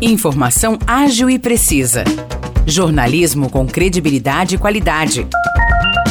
Informação ágil e precisa. Jornalismo com credibilidade e qualidade.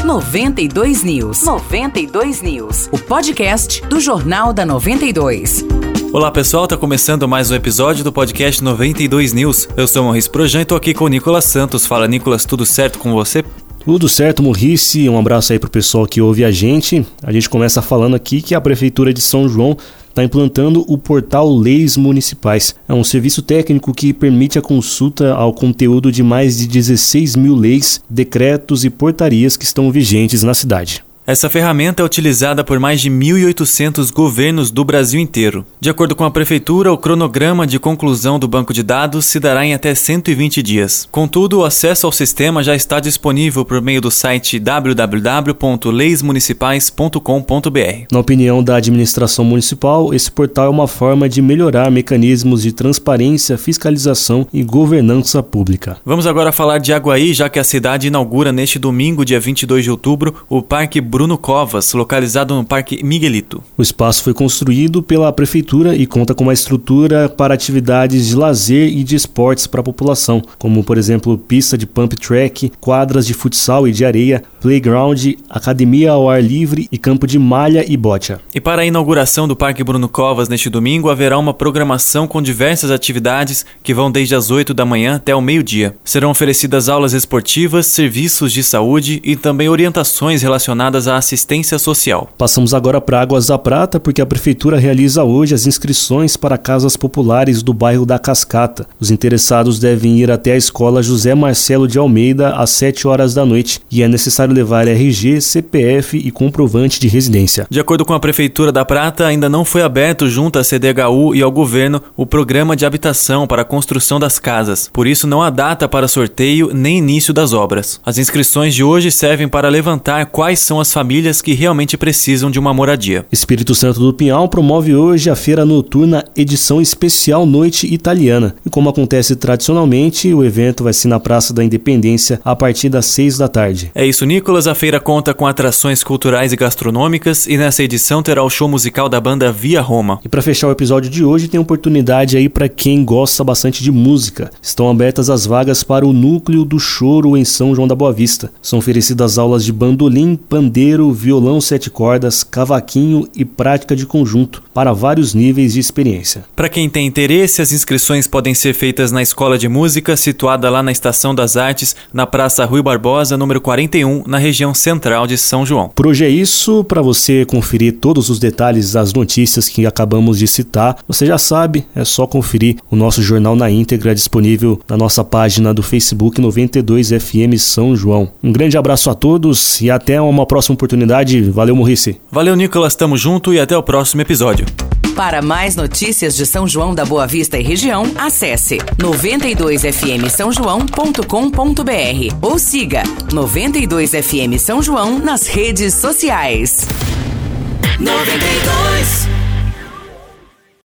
92 News. 92 News. O podcast do Jornal da 92. Olá pessoal, tá começando mais um episódio do podcast 92 News. Eu sou o Maurício Projan e tô aqui com o Nicolas Santos. Fala Nicolas, tudo certo com você? Tudo certo, Morrice. Um abraço aí pro pessoal que ouve a gente. A gente começa falando aqui que a Prefeitura de São João está implantando o portal Leis Municipais. É um serviço técnico que permite a consulta ao conteúdo de mais de 16 mil leis, decretos e portarias que estão vigentes na cidade. Essa ferramenta é utilizada por mais de 1.800 governos do Brasil inteiro. De acordo com a Prefeitura, o cronograma de conclusão do banco de dados se dará em até 120 dias. Contudo, o acesso ao sistema já está disponível por meio do site www.leismunicipais.com.br. Na opinião da administração municipal, esse portal é uma forma de melhorar mecanismos de transparência, fiscalização e governança pública. Vamos agora falar de Aguaí, já que a cidade inaugura neste domingo, dia 22 de outubro, o Parque Bruno Covas, localizado no Parque Miguelito. O espaço foi construído pela prefeitura e conta com uma estrutura para atividades de lazer e de esportes para a população, como por exemplo pista de pump track, quadras de futsal e de areia, playground, academia ao ar livre e campo de malha e bocha. E para a inauguração do Parque Bruno Covas neste domingo haverá uma programação com diversas atividades que vão desde as 8 da manhã até o meio-dia. Serão oferecidas aulas esportivas, serviços de saúde e também orientações relacionadas à assistência social. Passamos agora para Águas da Prata, porque a Prefeitura realiza hoje as inscrições para casas populares do bairro da Cascata. Os interessados devem ir até a escola José Marcelo de Almeida às 7 horas da noite e é necessário levar RG, CPF e comprovante de residência. De acordo com a Prefeitura da Prata, ainda não foi aberto junto à CDHU e ao governo o programa de habitação para a construção das casas. Por isso, não há data para sorteio nem início das obras. As inscrições de hoje servem para levantar quais são as famílias que realmente precisam de uma moradia. Espírito Santo do Pinhal promove hoje a feira noturna edição especial Noite Italiana. E como acontece tradicionalmente, o evento vai ser na Praça da Independência a partir das 6 da tarde. É isso, Nicolas. A feira conta com atrações culturais e gastronômicas e nessa edição terá o show musical da banda Via Roma. E para fechar o episódio de hoje, tem oportunidade aí para quem gosta bastante de música. Estão abertas as vagas para o Núcleo do Choro em São João da Boa Vista. São oferecidas aulas de bandolim, pandeiro pandeiro, violão sete cordas, cavaquinho e prática de conjunto, para vários níveis de experiência. Para quem tem interesse, as inscrições podem ser feitas na Escola de Música, situada lá na Estação das Artes, na Praça Rui Barbosa, número 41, na região central de São João. Por hoje é isso. Para você conferir todos os detalhes das notícias que acabamos de citar, você já sabe, é só conferir o nosso jornal na íntegra disponível na nossa página do Facebook 92FM São João. Um grande abraço a todos e até uma próxima oportunidade. Valeu, Morrice. Valeu, Nicolas. Tamo junto e até o próximo episódio. Para mais notícias de São João da Boa Vista e região, acesse 92fm São João.com.br ou siga 92fm São João nas redes sociais. 92